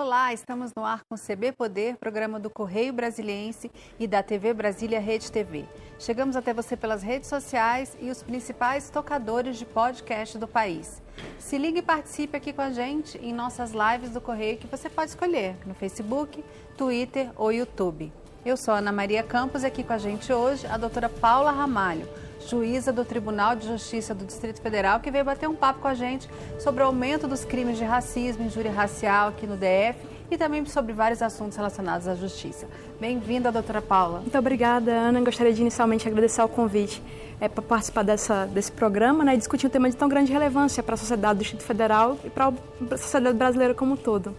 Olá, estamos no ar com o CB Poder, programa do Correio Brasiliense e da TV Brasília Rede TV. Chegamos até você pelas redes sociais e os principais tocadores de podcast do país. Se ligue e participe aqui com a gente em nossas lives do Correio que você pode escolher no Facebook, Twitter ou YouTube. Eu sou Ana Maria Campos e aqui com a gente hoje a doutora Paula Ramalho, juíza do Tribunal de Justiça do Distrito Federal, que veio bater um papo com a gente sobre o aumento dos crimes de racismo e injúria racial aqui no DF e também sobre vários assuntos relacionados à justiça. Bem-vinda, doutora Paula. Muito obrigada, Ana. Gostaria de inicialmente agradecer o convite é, para participar dessa, desse programa né, e discutir um tema de tão grande relevância para a sociedade do Distrito Federal e para a sociedade brasileira como um todo.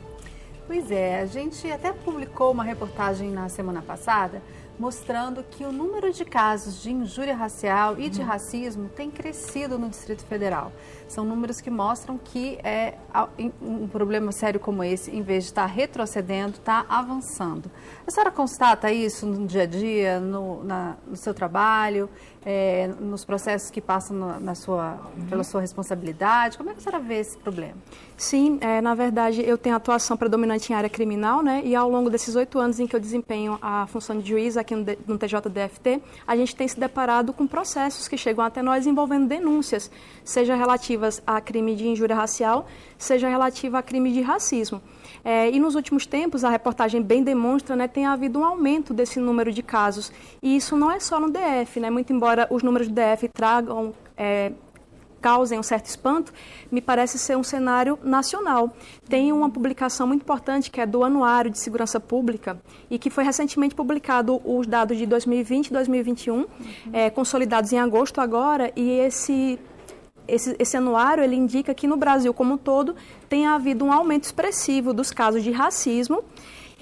Pois é, a gente até publicou uma reportagem na semana passada mostrando que o número de casos de injúria racial e de racismo tem crescido no Distrito Federal. São números que mostram que é, um problema sério como esse, em vez de estar retrocedendo, está avançando. A senhora constata isso no dia a dia, no, na, no seu trabalho? é, nos processos que passam na, na sua, pela sua responsabilidade? Como é que a senhora vê esse problema? Sim, é, na verdade eu tenho atuação predominante em área criminal, né? E ao longo desses oito anos em que eu desempenho a função de juiz aqui no, no TJDFT, a gente tem se deparado com processos que chegam até nós envolvendo denúncias, seja relativas a crime de injúria racial, seja relativa a crime de racismo. É, e nos últimos tempos, a reportagem bem demonstra, né, tem havido um aumento desse número de casos. E isso não é só no DF, né? Muito embora os números do DF tragam é, causem um certo espanto, me parece ser um cenário nacional. Tem uma publicação muito importante que é do Anuário de Segurança Pública e que foi recentemente publicado os dados de 2020 e 2021, uhum. é, consolidados em agosto agora, e esse esse, esse anuário ele indica que no Brasil como um todo tem havido um aumento expressivo dos casos de racismo.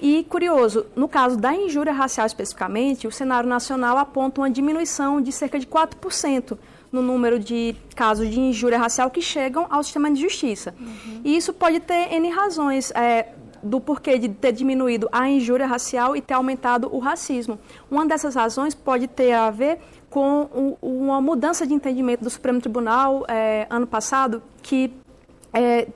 E, curioso, no caso da injúria racial especificamente, o cenário nacional aponta uma diminuição de cerca de 4% no número de casos de injúria racial que chegam ao sistema de justiça. Uhum. E isso pode ter N razões. É, do porquê de ter diminuído a injúria racial e ter aumentado o racismo. Uma dessas razões pode ter a ver com uma mudança de entendimento do Supremo Tribunal é, ano passado, que, é,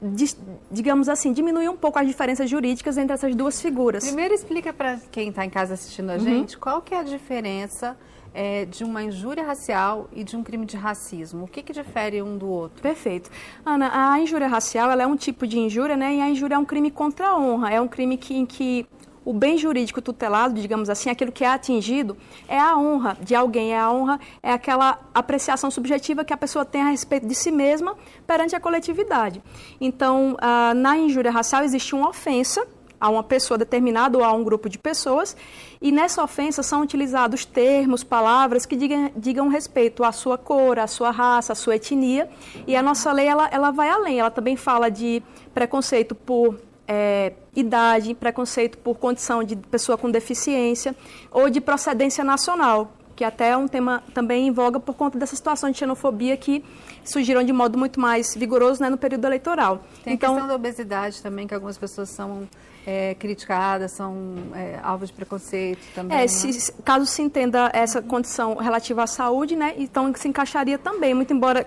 digamos assim, diminuiu um pouco as diferenças jurídicas entre essas duas figuras. Primeiro explica para quem está em casa assistindo a uhum. gente qual que é a diferença é, de uma injúria racial e de um crime de racismo? O que, que difere um do outro? Perfeito. Ana, a injúria racial ela é um tipo de injúria, né? E a injúria é um crime contra a honra. É um crime que, em que o bem jurídico tutelado, digamos assim, aquilo que é atingido, é a honra de alguém. É a honra, é aquela apreciação subjetiva que a pessoa tem a respeito de si mesma perante a coletividade. Então, ah, na injúria racial existe uma ofensa a uma pessoa determinada ou a um grupo de pessoas, e nessa ofensa são utilizados termos, palavras que digam, digam respeito à sua cor, à sua raça, à sua etnia, e a nossa lei ela, ela vai além, ela também fala de preconceito por é, idade, preconceito por condição de pessoa com deficiência ou de procedência nacional, que até é um tema também em voga por conta dessa situação de xenofobia que surgiram de modo muito mais vigoroso né, no período eleitoral. Tem então, a questão da obesidade também, que algumas pessoas são é, criticadas, são é, alvos de preconceito também. É, né? se, caso se entenda essa condição relativa à saúde, né, então se encaixaria também, muito embora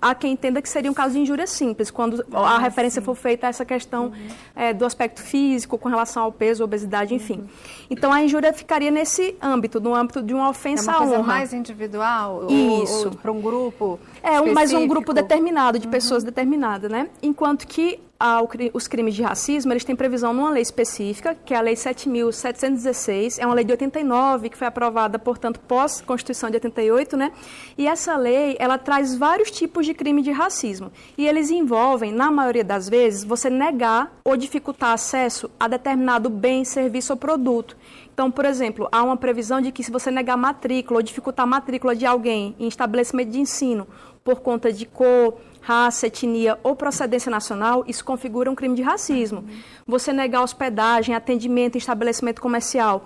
há quem entenda que seria um caso de injúria simples, quando ah, a referência sim. for feita a essa questão uhum. é, do aspecto físico com relação ao peso, obesidade, enfim. Uhum. Então a injúria ficaria nesse âmbito, no âmbito de uma ofensa é uma coisa honra. mais individual? Isso. Para um grupo? É, um, mais um grupo determinado, de uhum. pessoas determinadas, né? Enquanto que ao, os crimes de racismo, eles têm previsão numa lei específica, que é a Lei 7.716, é uma lei de 89, que foi aprovada, portanto, pós-Constituição de 88, né? E essa lei, ela traz vários tipos de crime de racismo. E eles envolvem, na maioria das vezes, você negar ou dificultar acesso a determinado bem, serviço ou produto. Então, por exemplo, há uma previsão de que se você negar matrícula ou dificultar a matrícula de alguém em estabelecimento de ensino por conta de cor, raça, etnia ou procedência nacional, isso configura um crime de racismo. Você negar hospedagem, atendimento em estabelecimento comercial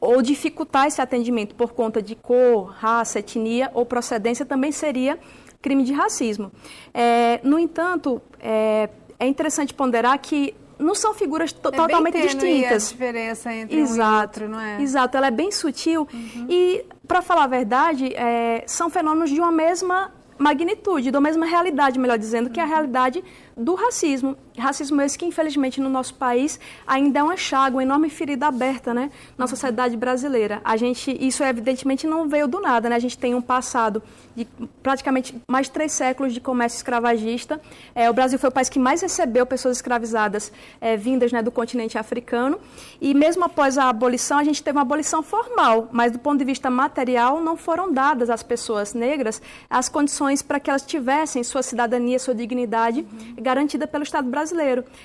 ou dificultar esse atendimento por conta de cor, raça, etnia ou procedência também seria crime de racismo. É, no entanto, é, é interessante ponderar que não são figuras é totalmente distintas. a diferença entre exato, um e outro, não é? Exato, ela é bem sutil uhum. e, para falar a verdade, é, são fenômenos de uma mesma magnitude, da mesma realidade, melhor dizendo, que é a realidade do racismo. Racismo esse que, infelizmente, no nosso país ainda é uma chaga, uma enorme ferida aberta, né? Na sociedade brasileira. A gente, isso evidentemente não veio do nada, né? A gente tem um passado de praticamente mais de três séculos de comércio escravagista. É, o Brasil foi o país que mais recebeu pessoas escravizadas é, vindas né, do continente africano. E mesmo após a abolição, a gente teve uma abolição formal, mas do ponto de vista material, não foram dadas às pessoas negras as condições para que elas tivessem sua cidadania, sua dignidade uhum. garantida pelo Estado brasileiro.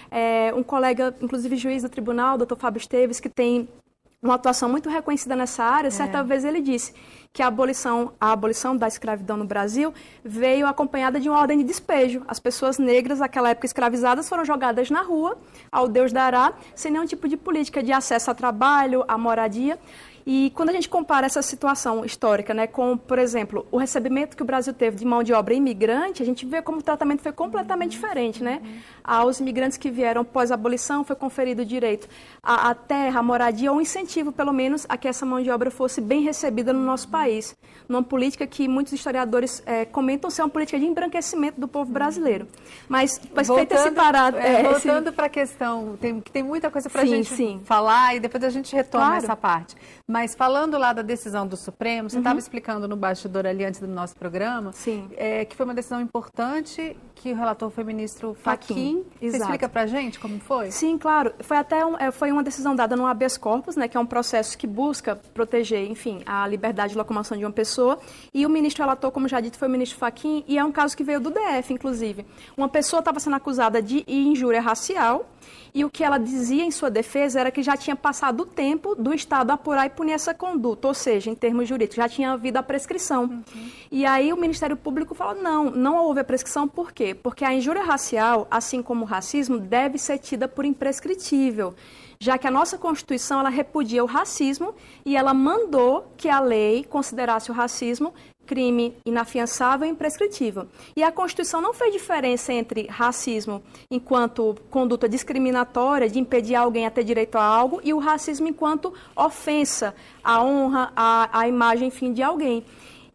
É, um colega, inclusive juiz do tribunal, doutor Fábio Esteves, que tem uma atuação muito reconhecida nessa área, certa é. vez ele disse que a abolição, a abolição da escravidão no Brasil veio acompanhada de uma ordem de despejo. As pessoas negras, naquela época escravizadas, foram jogadas na rua, ao Deus dará, sem nenhum tipo de política de acesso a trabalho, a moradia. E quando a gente compara essa situação histórica né, com, por exemplo, o recebimento que o Brasil teve de mão de obra imigrante, a gente vê como o tratamento foi completamente diferente. Né? Aos imigrantes que vieram pós-abolição foi conferido o direito à, à terra, à moradia, ou um incentivo, pelo menos, a que essa mão de obra fosse bem recebida no nosso país. Numa política que muitos historiadores é, comentam ser uma política de embranquecimento do povo brasileiro. Mas, mas voltando, feito esse parado... É, voltando esse... para a questão, tem, tem muita coisa para a gente sim. falar e depois a gente retoma claro. essa parte. Mas falando lá da decisão do Supremo, você estava uhum. explicando no bastidor ali antes do nosso programa, é, que foi uma decisão importante, que o relator foi o ministro Fachin. Você explica para a gente como foi? Sim, claro. Foi até um, é, foi uma decisão dada no habeas corpus, né, que é um processo que busca proteger, enfim, a liberdade de locomoção de uma pessoa. E o ministro relator, como já dito, foi o ministro Fachin, e é um caso que veio do DF, inclusive. Uma pessoa estava sendo acusada de injúria racial e o que ela dizia em sua defesa era que já tinha passado o tempo do Estado apurar e punir essa conduta, ou seja, em termos jurídicos, já tinha havido a prescrição. Uhum. E aí o Ministério Público falou: não, não houve a prescrição, por quê? Porque a injúria racial, assim como o racismo, deve ser tida por imprescritível já que a nossa Constituição ela repudia o racismo e ela mandou que a lei considerasse o racismo crime inafiançável e imprescritível. E a Constituição não fez diferença entre racismo enquanto conduta discriminatória de impedir alguém a ter direito a algo e o racismo enquanto ofensa à honra, à, à imagem, enfim, de alguém.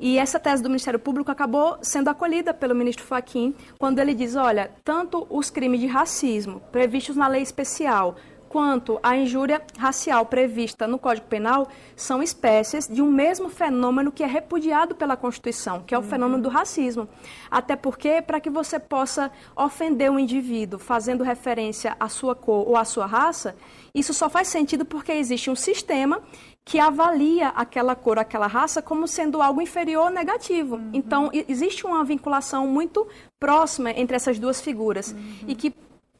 E essa tese do Ministério Público acabou sendo acolhida pelo ministro Fachin, quando ele diz, olha, tanto os crimes de racismo previstos na lei especial, quanto à injúria racial prevista no Código Penal são espécies de um mesmo fenômeno que é repudiado pela Constituição, que é o uhum. fenômeno do racismo. Até porque, para que você possa ofender um indivíduo fazendo referência à sua cor ou à sua raça, isso só faz sentido porque existe um sistema que avalia aquela cor, aquela raça como sendo algo inferior ou negativo. Uhum. Então, existe uma vinculação muito próxima entre essas duas figuras uhum. e que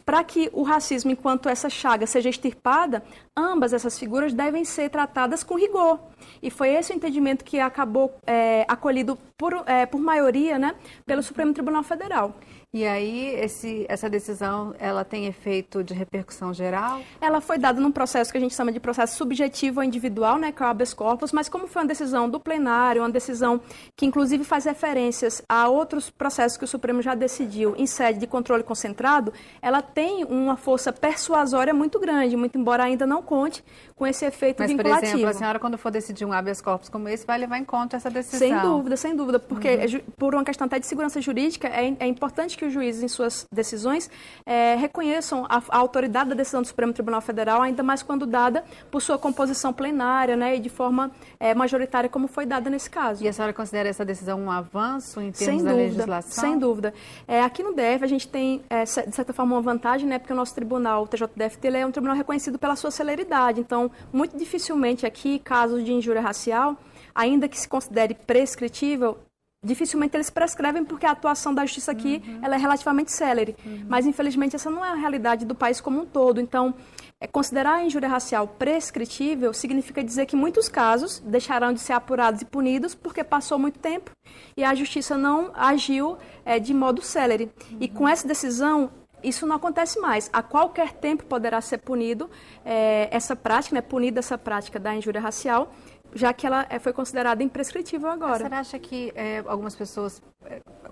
para que o racismo, enquanto essa chaga, seja extirpada, ambas essas figuras devem ser tratadas com rigor. E foi esse o entendimento que acabou é, acolhido por, é, por maioria né, pelo Supremo Tribunal Federal. E aí, esse, essa decisão, ela tem efeito de repercussão geral? Ela foi dada num processo que a gente chama de processo subjetivo ou individual, né, que é o habeas corpus, mas como foi uma decisão do plenário, uma decisão que inclusive faz referências a outros processos que o Supremo já decidiu em sede de controle concentrado, ela tem uma força persuasória muito grande, muito embora ainda não conte com esse efeito mas, vinculativo. Mas, por exemplo, a senhora, quando for decidir um habeas corpus como esse, vai levar em conta essa decisão? Sem dúvida, sem dúvida, porque uhum. por uma questão até de segurança jurídica, é, é importante que os juízes, em suas decisões, é, reconheçam a, a, autoridade da decisão do Supremo Tribunal Federal, ainda mais quando dada por sua composição plenária né, e de forma é, majoritária, como foi dada nesse caso. E a senhora considera essa decisão um avanço em termos sem da dúvida, legislação? Sem dúvida. É, aqui no DF, a gente tem, é, de certa forma, uma vantagem, né, porque o nosso tribunal, o TJDFT, ele é um tribunal reconhecido pela sua celeridade. Então, muito dificilmente aqui, casos de injúria racial, ainda que se considere prescritível, dificilmente eles prescrevem porque a atuação da justiça aqui uhum. ela é relativamente célere. Uhum. Mas, infelizmente, essa não é a realidade do país como um todo. Então, é, considerar a injúria racial prescritível significa dizer que muitos casos deixarão de ser apurados e punidos porque passou muito tempo e a justiça não agiu é, de modo célere. Uhum. E com essa decisão, isso não acontece mais. A qualquer tempo poderá ser punido é, essa prática, né, punida essa prática da injúria racial, já que ela é, foi considerada imprescritível agora. Você acha que é, algumas pessoas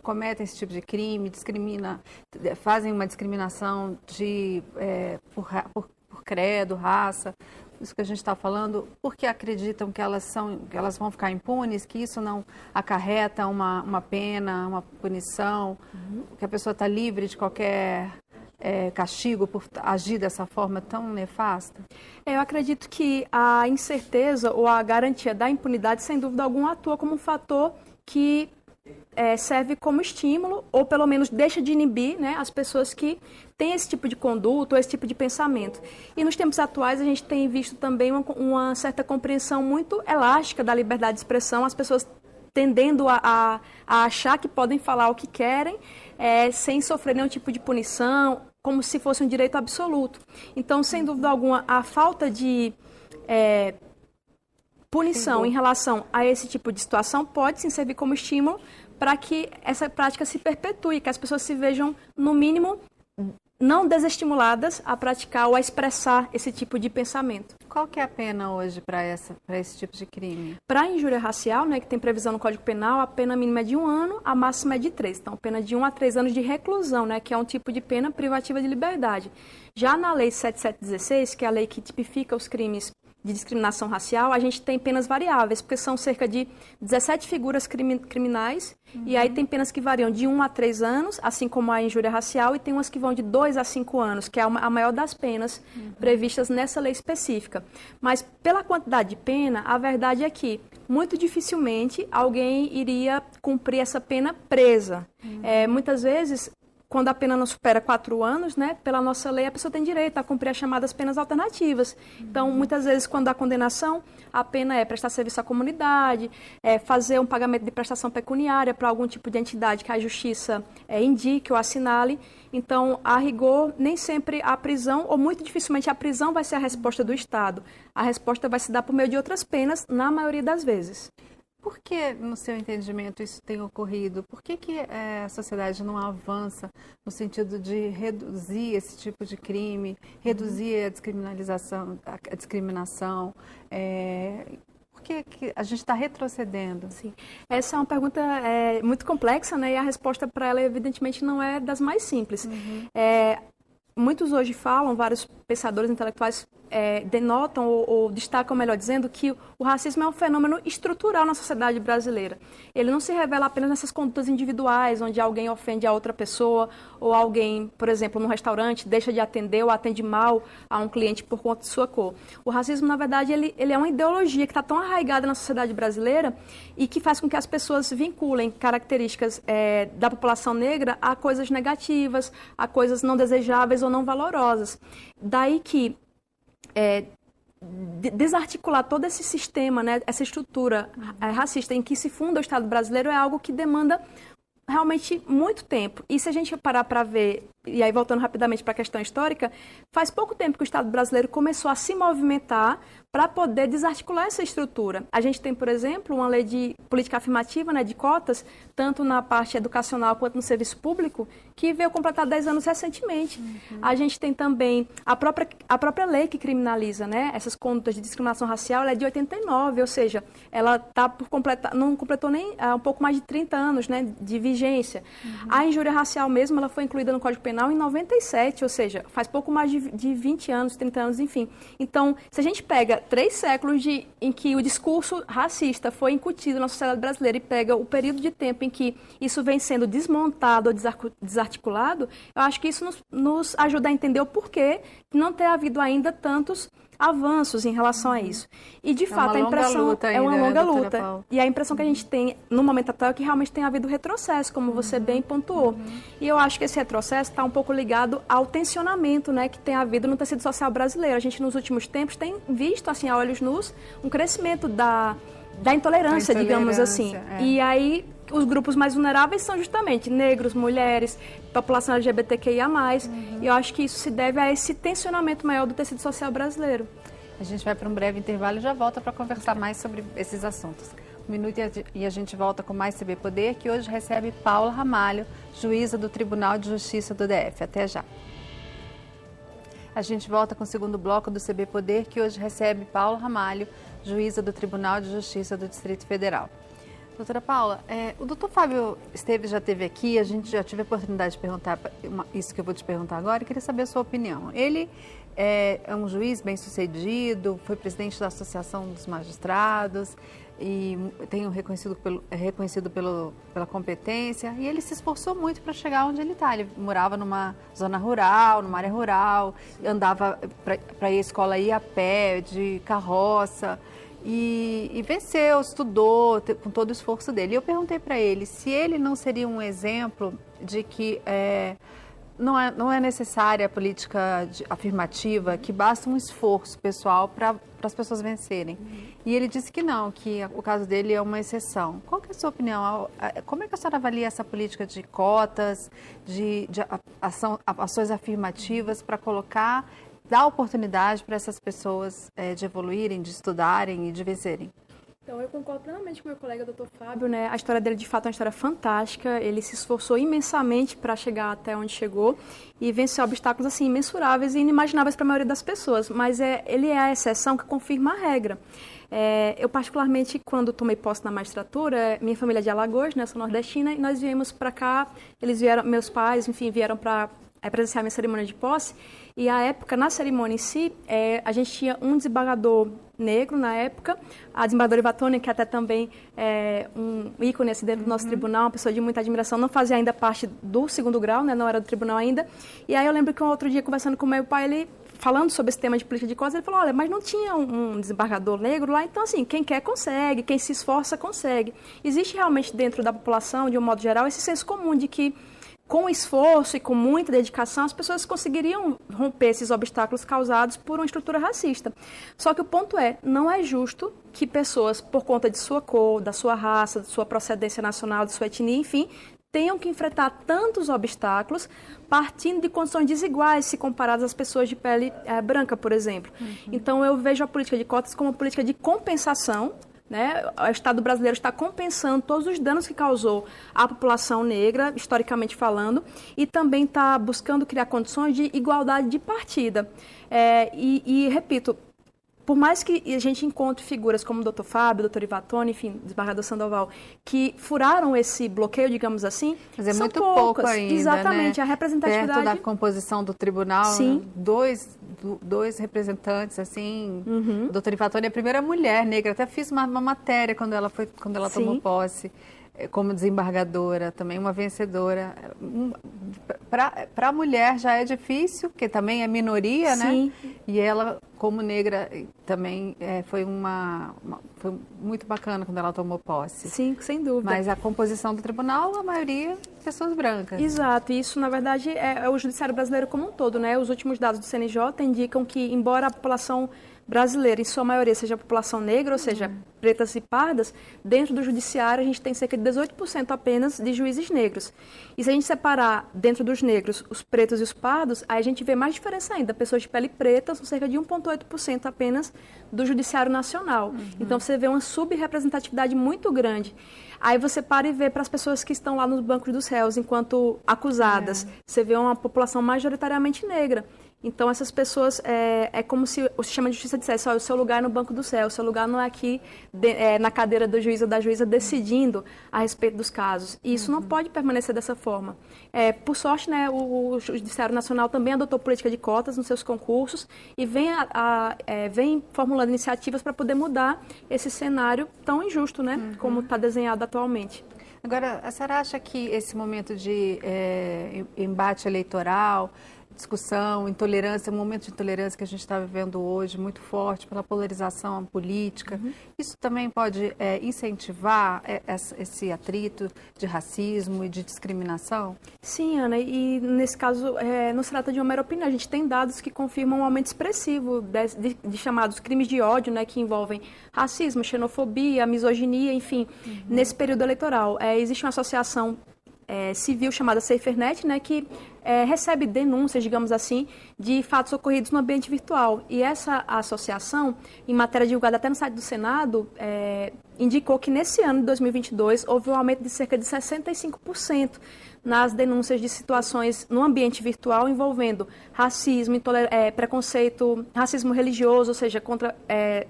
cometem esse tipo de crime, discrimina, fazem uma discriminação de, é, por, por, por, credo, raça, isso que a gente está falando, porque acreditam que elas, são, que elas vão ficar impunes, que isso não acarreta uma, uma pena, uma punição, uhum. que a pessoa está livre de qualquer é, castigo por agir dessa forma tão nefasta? Eu acredito que a incerteza ou a garantia da impunidade, sem dúvida alguma, atua como um fator que é, serve como estímulo, ou pelo menos deixa de inibir né, as pessoas que têm esse tipo de conduta ou esse tipo de pensamento. E nos tempos atuais a gente tem visto também uma, uma certa compreensão muito elástica da liberdade de expressão, as pessoas tendendo a, a, a achar que podem falar o que querem é, sem sofrer nenhum tipo de punição, como se fosse um direito absoluto. Então, sem dúvida alguma, a falta de é, punição em relação a esse tipo de situação pode sim servir como estímulo para que essa prática se perpetue, que as pessoas se vejam, no mínimo, não desestimuladas a praticar ou a expressar esse tipo de pensamento. Qual que é a pena hoje para esse tipo de crime? Para a injúria racial, né, que tem previsão no Código Penal, a pena mínima é de um ano, a máxima é de três. Então, pena de um a três anos de reclusão, né, que é um tipo de pena privativa de liberdade. Já na Lei 7716, que é a lei que tipifica os crimes de discriminação racial, a gente tem penas variáveis, porque são cerca de 17 figuras criminais, uhum. e aí tem penas que variam de 1 a 3 anos, assim como a injúria racial, e tem umas que vão de 2 a 5 anos, que é a maior das penas uhum. previstas nessa lei específica. Mas pela quantidade de pena, a verdade é que muito dificilmente alguém iria cumprir essa pena presa. Uhum. É, muitas vezes quando a pena não supera quatro anos, né, pela nossa lei, a pessoa tem direito a cumprir as chamadas penas alternativas. Então, muitas vezes, quando há condenação, a pena é prestar serviço à comunidade, é fazer um pagamento de prestação pecuniária para algum tipo de entidade que a justiça é, indique ou assinale. Então, a rigor, nem sempre a prisão, ou muito dificilmente a prisão vai ser a resposta do Estado. A resposta vai se dar por meio de outras penas, na maioria das vezes. Por que, no seu entendimento, isso tem ocorrido? Por que, que é, a sociedade não avança no sentido de reduzir esse tipo de crime, reduzir a descriminalização, a discriminação? É, por que, que a gente está retrocedendo? Sim. Essa é uma pergunta é, muito complexa, né? E a resposta para ela, evidentemente, não é das mais simples. Uhum. É, muitos hoje falam, vários pensadores intelectuais é, denotam ou, ou, destacam, melhor dizendo, que o racismo é um fenômeno estrutural na sociedade brasileira. Ele não se revela apenas nessas condutas individuais, onde alguém ofende a outra pessoa, ou alguém, por exemplo, num restaurante, deixa de atender ou atende mal a um cliente por conta de sua cor. O racismo, na verdade, ele, ele é uma ideologia que está tão arraigada na sociedade brasileira e que faz com que as pessoas vinculem características é, da população negra a coisas negativas, a coisas não desejáveis ou não valorosas. Daí que é, desarticular todo esse sistema, né, essa estrutura é, racista em que se funda o Estado brasileiro é algo que demanda realmente muito tempo. E se a gente parar para ver, e aí voltando rapidamente para a questão histórica, faz pouco tempo que o Estado brasileiro começou a se movimentar para poder desarticular essa estrutura. A gente tem, por exemplo, uma lei de política afirmativa, né, de cotas, tanto na parte educacional quanto no serviço público, que veio completar 10 anos recentemente. Uhum. A gente tem também a própria, a própria lei que criminaliza né, essas condutas de discriminação racial, ela é de 89, ou seja, ela tá por completar, não completou nem uh, um pouco mais de 30 anos né, de vigência. Uhum. A injúria racial mesmo, ela foi incluída no Código Penal em 97, ou seja, faz pouco mais de, de 20 anos, 30 anos, enfim. Então, se a gente pega três séculos de, em que o discurso racista foi incutido na sociedade brasileira e pega o período de tempo em que isso vem sendo desmontado ou desarticulado, eu acho que isso nos, nos ajuda a entender o porquê não ter havido ainda tantos avanços em relação a isso. E de é fato a impressão é uma longa luta. Paula. E a impressão que a gente tem no momento atual é que realmente tem havido retrocesso, como você bem pontuou. Uhum. E eu acho que esse retrocesso está um pouco ligado ao tensionamento, né, que tem havido no tecido social brasileiro. A gente nos últimos tempos tem visto assim a olhos nus um crescimento da da intolerância, intolerância digamos assim. É. E aí os grupos mais vulneráveis são justamente negros, mulheres, população LGBTQIA+. Uhum. E eu acho que isso se deve a esse tensionamento maior do tecido social brasileiro. A gente vai para um breve intervalo e já volta para conversar mais sobre esses assuntos. Um minuto e a gente volta com mais CB Poder, que hoje recebe Paula Ramalho, juíza do Tribunal de Justiça do DF. Até já. A gente volta com o segundo bloco do CB Poder, que hoje recebe Paula Ramalho, juíza do Tribunal de Justiça do Distrito Federal. Doutora Paula, é, o doutor Fábio Esteves já esteve aqui, a gente já teve a oportunidade de perguntar uma, isso que eu vou te perguntar agora, e queria saber a sua opinião. Ele é, é um juiz bem sucedido, foi presidente da Associação dos Magistrados, e um reconhecido, pelo, é reconhecido pelo, pela competência e ele se esforçou muito para chegar onde ele está. Ele morava numa zona rural, numa área rural, andava para ir à escola ir a pé, de carroça e, e venceu, estudou com todo o esforço dele. E eu perguntei para ele se ele não seria um exemplo de que é, não é, não é necessária a política de, afirmativa, que basta um esforço pessoal para as pessoas vencerem. Uhum. E ele disse que não, que o caso dele é uma exceção. Qual é a sua opinião? Como é que a senhora avalia essa política de cotas, de, de ação, ações afirmativas para colocar, dar oportunidade para essas pessoas é, de evoluírem, de estudarem e de vencerem? Então, eu concordo plenamente com meu colega, doutor Fábio, né? A história dele, de fato, é uma história fantástica. Ele se esforçou imensamente para chegar até onde chegou e venceu obstáculos, assim, imensuráveis e inimagináveis para a maioria das pessoas. Mas é, ele é a exceção que confirma a regra. É, eu, particularmente, quando tomei posse na magistratura, minha família é de Alagoas, né? Sou nordestina, e nós viemos para cá, eles vieram, meus pais, enfim, vieram para é, presenciar minha cerimônia de posse. E a época, na cerimônia em si, é, a gente tinha um desembargador negro na época, a desembargadora Ivatone, que até também é um ícone assim, dentro do nosso uhum. tribunal, uma pessoa de muita admiração, não fazia ainda parte do segundo grau, né, não era do tribunal ainda. E aí eu lembro que um outro dia, conversando com meu pai, ele falando sobre esse tema de política de cotas, ele falou, olha, mas não tinha um, um desembargador negro lá, então assim, quem quer consegue, quem se esforça consegue. Existe realmente dentro da população, de um modo geral, esse senso comum de que com esforço e com muita dedicação, as pessoas conseguiriam romper esses obstáculos causados por uma estrutura racista. Só que o ponto é, não é justo que pessoas, por conta de sua cor, da sua raça, da sua procedência nacional, de sua etnia, enfim, tenham que enfrentar tantos obstáculos partindo de condições desiguais se comparadas às pessoas de pele é, branca, por exemplo. Uhum. Então, eu vejo a política de cotas como uma política de compensação né? O Estado brasileiro está compensando todos os danos que causou à população negra, historicamente falando, e também está buscando criar condições de igualdade de partida. É, e, e, repito, por mais que a gente encontre figuras como o Dr. Fábio, o Dr. Ivatone, enfim, desembargador Sandoval, que furaram esse bloqueio, digamos assim, Mas é são muito poucas. pouco ainda, Exatamente, né? a representatividade... Dentro da composição do tribunal, Sim. dois, dois representantes, assim, uhum. doutora Ivatone é a primeira mulher negra, até fiz uma, uma matéria quando ela, foi, quando ela tomou posse. É, como desembargadora, também uma vencedora. Para a mulher já é difícil, porque também é minoria, né? Sim. né? E ela, como negra, também é, foi uma, uma, foi muito bacana quando ela tomou posse. Sim, sem dúvida. Mas a composição do tribunal, a maioria pessoas brancas. Exato, isso na verdade é, é o judiciário brasileiro como um todo, né? Os últimos dados do CNJ indicam que, embora a população brasileira, em sua maioria, seja a população negra, ou seja, uhum. pretas e pardas, dentro do judiciário a gente tem cerca de 18% apenas de juízes negros. E se a gente separar dentro dos negros os pretos e os pardos, aí a gente vê mais diferença ainda. Pessoas de pele preta são cerca de 1,8% apenas do judiciário nacional. Uhum. Então você vê uma subrepresentatividade muito grande. Aí você para e vê para as pessoas que estão lá nos bancos dos réus enquanto acusadas. É. Você vê uma população majoritariamente negra. Então, essas pessoas, é, é como se o sistema de justiça dissesse, olha, o seu lugar é no banco do céu, o seu lugar não é aqui de, é, na cadeira do juiz ou da juíza decidindo a respeito dos casos. E isso uhum. não pode permanecer dessa forma. É, por sorte, né, o, o, Judiciário Nacional também adotou política de cotas nos seus concursos e vem, a, a, é, vem formulando iniciativas para poder mudar esse cenário tão injusto, né, uhum. como está desenhado atualmente. Agora, a senhora acha que esse momento de é, embate eleitoral discussão, intolerância, o momento de intolerância que a gente está vivendo hoje, muito forte pela polarização política. Uhum. Isso também pode é, incentivar é, esse atrito de racismo e de discriminação? Sim, Ana, e nesse caso é, não se trata de uma mera opinião. A gente tem dados que confirmam um aumento expressivo de, de, de chamados crimes de ódio, né, que envolvem racismo, xenofobia, misoginia, enfim, uhum. nesse período eleitoral. É, existe uma associação é, civil chamada SaferNet, né, que é, recebe denúncias, digamos assim, de fatos ocorridos no ambiente virtual. E essa associação, em matéria divulgada até no site do Senado, é, indicou que nesse ano de 2022 houve um aumento de cerca de 65% nas denúncias de situações no ambiente virtual envolvendo racismo, é, preconceito, racismo religioso, ou seja, contra é,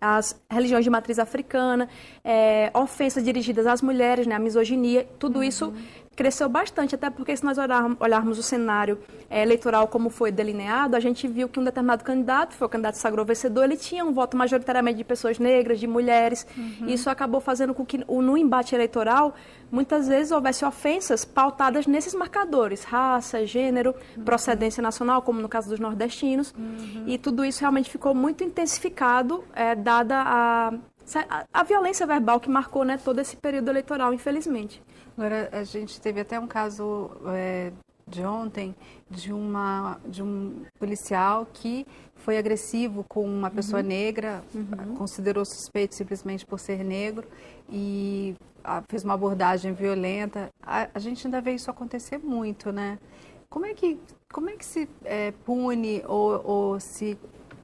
as religiões de matriz africana, é, ofensas dirigidas às mulheres, né, a misoginia, tudo uhum. isso cresceu bastante, até porque se nós olharmos o cenário é, eleitoral como foi delineado, a gente viu que um determinado candidato, foi o candidato sagrou vencedor, ele tinha um voto majoritariamente de pessoas negras, de mulheres, uhum. e isso acabou fazendo com que no embate eleitoral muitas vezes houvesse ofensas pautadas nesses marcadores, raça, gênero, uhum. procedência nacional, como no caso dos nordestinos, uhum. e tudo isso realmente ficou muito intensificado, é, dada a, a, a, violência verbal que marcou né, todo esse período eleitoral, infelizmente. Agora, a gente teve até um caso é, de ontem de, uma, de um policial que foi agressivo com uma pessoa uhum. negra, uhum. considerou suspeito simplesmente por ser negro e a, fez uma abordagem violenta. A, a, gente ainda vê isso acontecer muito, né? Como é que, como é que se é, pune ou, ou se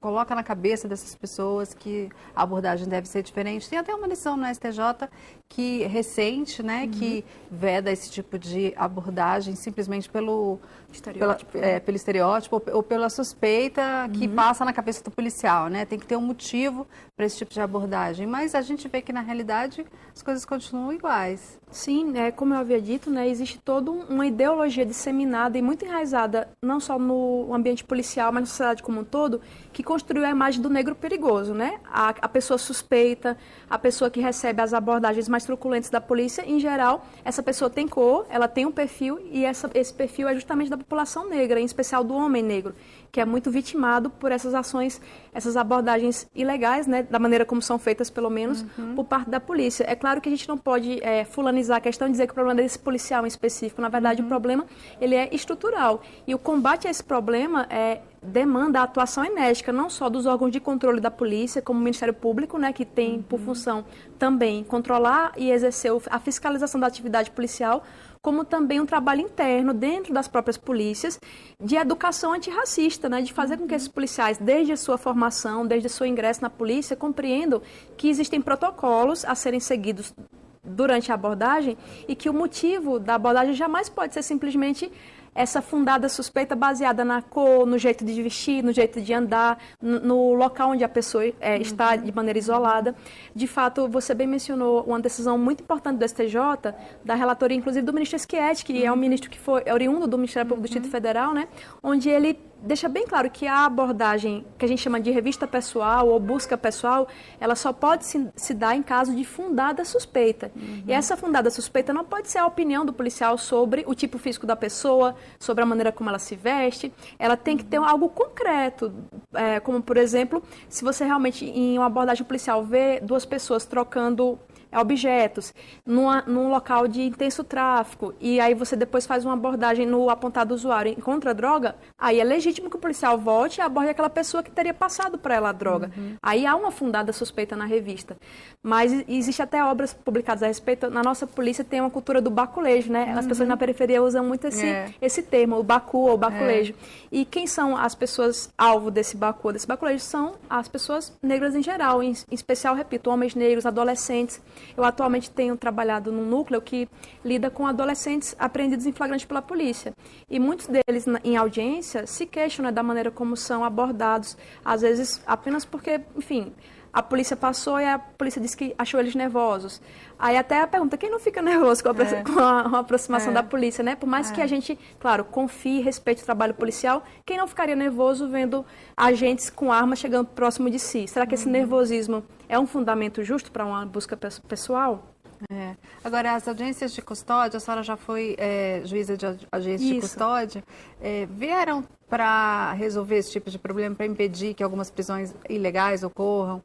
coloca na cabeça dessas pessoas que a abordagem deve ser diferente. Tem até uma lição no STJ que recente, né, uhum. que veda esse tipo de abordagem simplesmente pelo estereótipo, pela, é, pelo estereótipo ou, ou, pela suspeita uhum. que passa na cabeça do policial, né? Tem que ter um motivo para esse tipo de abordagem. Mas a gente vê que na realidade as coisas continuam iguais. Sim, é, como eu havia dito, né, existe toda uma ideologia disseminada e muito enraizada, não só no ambiente policial, mas na sociedade como um todo, que construiu a imagem do negro perigoso, né? A, a pessoa suspeita, a pessoa que recebe as abordagens mais truculentes da polícia, em geral, essa pessoa tem cor, ela tem um perfil e essa, esse perfil é justamente da população negra, em especial do homem negro que é muito vitimado por essas ações, essas abordagens ilegais, né, da maneira como são feitas, pelo menos, uhum. por parte da polícia. É claro que a gente não pode é, fulanizar a questão e dizer que o problema é desse policial em específico. Na verdade, uhum. o problema ele é estrutural. E o combate a esse problema é, demanda a atuação enérgica, não só dos órgãos de controle da polícia, como o Ministério Público, né, que tem uhum. por função também controlar e exercer a fiscalização da atividade policial, como também um trabalho interno dentro das próprias polícias de educação antirracista, né, de fazer com que esses policiais, desde a sua formação, desde o seu ingresso na polícia, compreendam que existem protocolos a serem seguidos durante a abordagem e que o motivo da abordagem jamais pode ser simplesmente essa fundada suspeita baseada na cor, no jeito de vestir, no jeito de andar, no, no local onde a pessoa é, está de maneira isolada. De fato, você bem mencionou uma decisão muito importante do STJ, da relatoria, inclusive, do ministro Schietti, que é um ministro que foi oriundo do Ministério Público do Distrito Federal, né, onde ele deixa bem claro que a abordagem que a gente chama de revista pessoal ou busca pessoal, ela só pode se, se dar em caso de fundada suspeita. Uhum. E essa fundada suspeita não pode ser a opinião do policial sobre o tipo físico da pessoa, sobre a maneira como ela se veste. Ela tem que ter algo concreto, é, como por exemplo, se você realmente em uma abordagem policial vê duas pessoas trocando objetos, numa, num local de intenso tráfico, e aí você depois faz uma abordagem no apontado usuário e encontra a droga, aí é legítimo que o policial volte e aborde aquela pessoa que teria passado para ela a droga. Uhum. Aí há uma fundada suspeita na revista. Mas existe até obras publicadas a respeito. Na nossa polícia tem uma cultura do baculejo, né? Uhum. As pessoas na periferia usam muito esse, é. esse termo, o bacu ou baculejo. É. E quem são as pessoas alvo desse bacu, desse baculejo? São as pessoas negras em geral, em, em especial, repito, homens negros, adolescentes. Eu atualmente tenho trabalhado num núcleo que lida com adolescentes apreendidos em flagrante pela polícia. E muitos deles, em audiência, se queixam né, da maneira como são abordados, às vezes apenas porque, enfim, a polícia passou e a polícia disse que achou eles nervosos. Aí até a pergunta, quem não fica nervoso com a, é. com a, a aproximação é. da polícia, né? Por mais é. que a gente, claro, confie e respeite o trabalho policial, quem não ficaria nervoso vendo agentes com armas chegando próximo de si? Será que esse uhum. nervosismo é um fundamento justo para uma busca pessoal? É. Agora, as audiências de custódia, a senhora já foi é, juíza de audiência Isso. de custódia, é, vieram para resolver esse tipo de problema, para impedir que algumas prisões ilegais ocorram,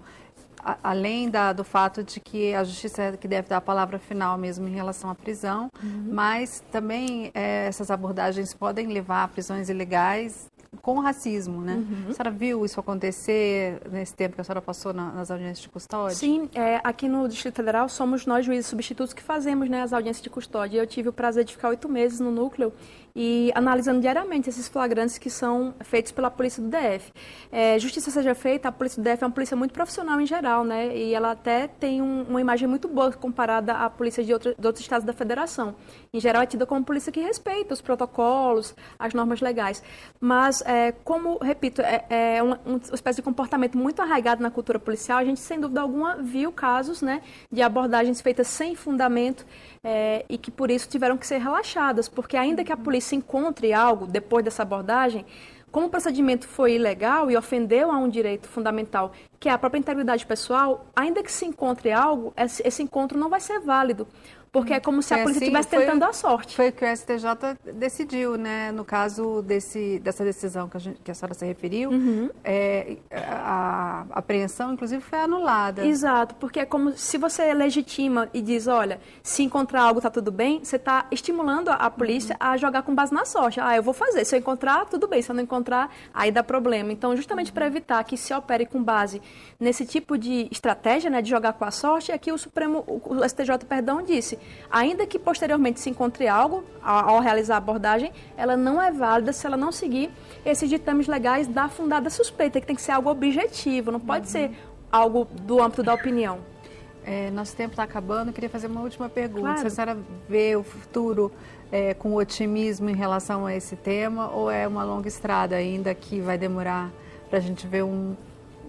a, além da, do fato de que a justiça é que deve dar a palavra final mesmo em relação à prisão, uhum. mas também é, essas abordagens podem levar a prisões ilegais com racismo, né? Uhum. A senhora viu isso acontecer nesse tempo que a senhora passou na, nas audiências de custódia? Sim, é, aqui no Distrito Federal somos nós juízes substitutos que fazemos né, as audiências de custódia. Eu tive o prazer de ficar oito meses no núcleo e analisando diariamente esses flagrantes que são feitos pela polícia do DF. É, justiça seja feita, a polícia do DF é uma polícia muito profissional em geral, né? E ela até tem um, uma imagem muito boa comparada à polícia de, outro, de outros estados da federação. Em geral é tida como polícia que respeita os protocolos, as normas legais. Mas é, como, repito, é, é uma, uma, espécie de comportamento muito arraigado na cultura policial, a gente, sem dúvida alguma, viu casos né, de abordagens feitas sem fundamento é, e que, por isso, tiveram que ser relaxadas, porque ainda que a polícia encontre algo depois dessa abordagem, como o procedimento foi ilegal e ofendeu a um direito fundamental, que é a própria integridade pessoal, ainda que se encontre algo, esse encontro não vai ser válido. Porque é como se a polícia assim, estivesse tentando a sorte. Foi o que o STJ decidiu, né? No caso desse, dessa decisão que a, gente, que a senhora se referiu, uhum. é, a, a apreensão, inclusive, foi anulada. Exato, porque é como se você legitima e diz, olha, se encontrar algo está tudo bem, você está estimulando a, a polícia uhum. a jogar com base na sorte. Ah, eu vou fazer. Se eu encontrar, tudo bem. Se eu não encontrar, aí dá problema. Então, justamente uhum. para evitar que se opere com base nesse tipo de estratégia, né, de jogar com a sorte, é que o Supremo, o STJ, perdão, disse ainda que posteriormente se encontre algo ao, realizar a abordagem, ela não é válida se ela não seguir esses ditames legais da fundada suspeita, que tem que ser algo objetivo, não pode uhum. ser algo do âmbito da opinião. É, nosso tempo está acabando, eu queria fazer uma última pergunta. Claro. Se a senhora vê o futuro é, com otimismo em relação a esse tema ou é uma longa estrada ainda que vai demorar para a gente ver um,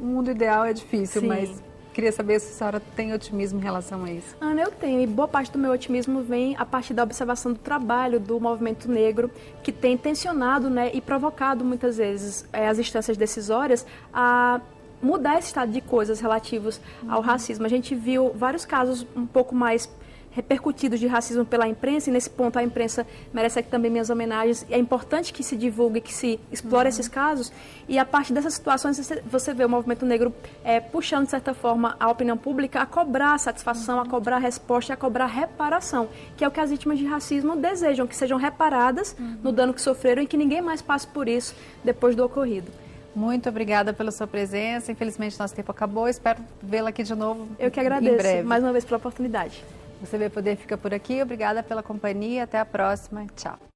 um mundo ideal? É difícil, Sim. mas Queria saber se a senhora tem otimismo em relação a isso. Ana, eu tenho. E boa parte do meu otimismo vem a partir da observação do trabalho do movimento negro, que tem tensionado né, e provocado muitas vezes é, as instâncias decisórias a mudar esse estado de coisas relativos ao uhum. racismo. A gente viu vários casos um pouco mais repercutidos de racismo pela imprensa, e nesse ponto a imprensa merece aqui também minhas homenagens. É importante que se divulgue, que se explore uhum. esses casos, e a partir dessas situações você vê o movimento negro é, puxando, de certa forma, a opinião pública a cobrar satisfação, uhum. a cobrar resposta a cobrar reparação, que é o que as vítimas de racismo desejam, que sejam reparadas uhum. no dano que sofreram e que ninguém mais passe por isso depois do ocorrido. Muito obrigada pela sua presença. Infelizmente, nosso tempo acabou. Espero vê-la aqui de novo. Eu que agradeço mais uma vez pela oportunidade. Você vê poder fica por aqui. Obrigada pela companhia. Até a próxima. Tchau.